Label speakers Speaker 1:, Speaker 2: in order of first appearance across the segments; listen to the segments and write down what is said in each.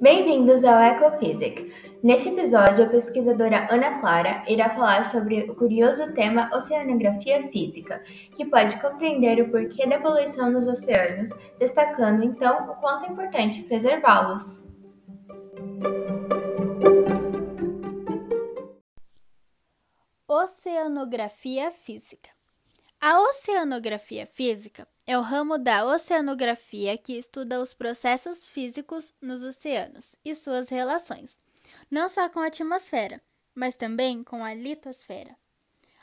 Speaker 1: Bem-vindos ao Ecophysic. Neste episódio, a pesquisadora Ana Clara irá falar sobre o curioso tema oceanografia física, que pode compreender o porquê da poluição nos oceanos, destacando então o quanto é importante preservá-los.
Speaker 2: Oceanografia física. A oceanografia física é o ramo da oceanografia que estuda os processos físicos nos oceanos e suas relações, não só com a atmosfera, mas também com a litosfera.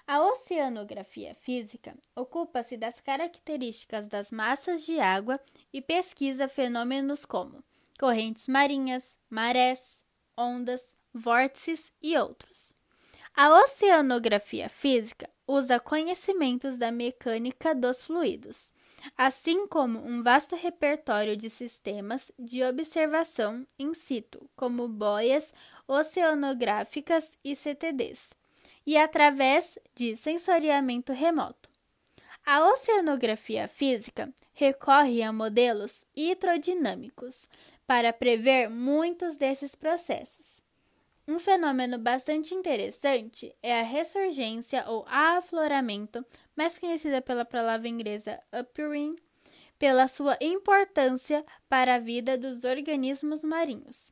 Speaker 2: A oceanografia física ocupa-se das características das massas de água e pesquisa fenômenos como correntes marinhas, marés, ondas, vórtices e outros. A oceanografia física usa conhecimentos da mecânica dos fluidos assim como um vasto repertório de sistemas de observação in situ, como boias oceanográficas e CTDs, e através de sensoriamento remoto. A oceanografia física recorre a modelos hidrodinâmicos para prever muitos desses processos. Um fenômeno bastante interessante é a ressurgência ou afloramento, mais conhecida pela palavra inglesa appearing, pela sua importância para a vida dos organismos marinhos.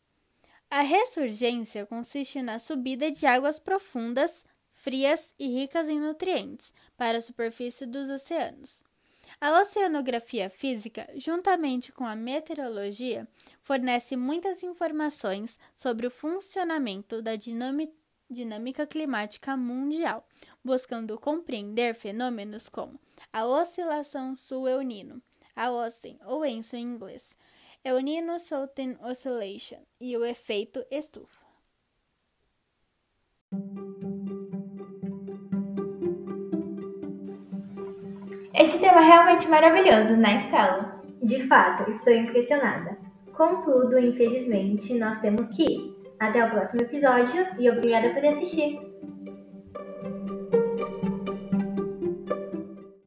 Speaker 2: A ressurgência consiste na subida de águas profundas, frias e ricas em nutrientes para a superfície dos oceanos. A oceanografia física, juntamente com a meteorologia, fornece muitas informações sobre o funcionamento da dinâmica climática mundial, buscando compreender fenômenos como a oscilação sul-eunino, a OSEN, ou ENSO em inglês, El Nino Southern Oscillation, e o efeito estufa.
Speaker 1: Este tema é realmente maravilhoso, né, Estela?
Speaker 3: De fato, estou impressionada. Contudo, infelizmente, nós temos que ir. Até o próximo episódio e obrigada por assistir!